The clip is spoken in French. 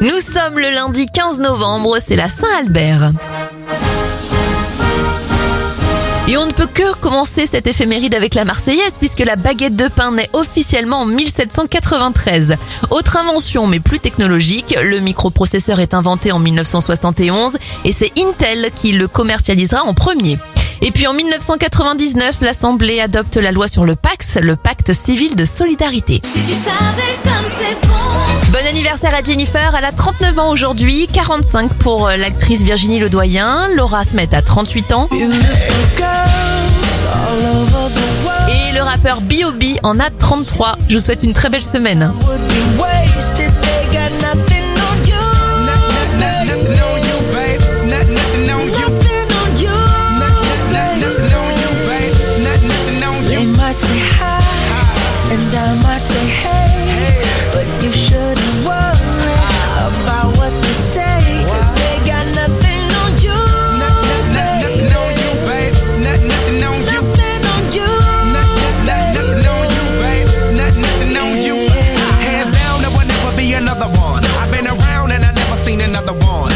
Nous sommes le lundi 15 novembre, c'est la Saint-Albert. Et on ne peut que commencer cette éphéméride avec la Marseillaise puisque la baguette de pain naît officiellement en 1793. Autre invention mais plus technologique, le microprocesseur est inventé en 1971 et c'est Intel qui le commercialisera en premier. Et puis en 1999, l'Assemblée adopte la loi sur le PAX, le pacte civil de solidarité anniversaire à Jennifer, elle a 39 ans aujourd'hui, 45 pour euh, l'actrice Virginie Ledoyen, Laura Smet a 38 ans. Et le rappeur B.O.B. en a 33. Je vous souhaite une très belle semaine. the one.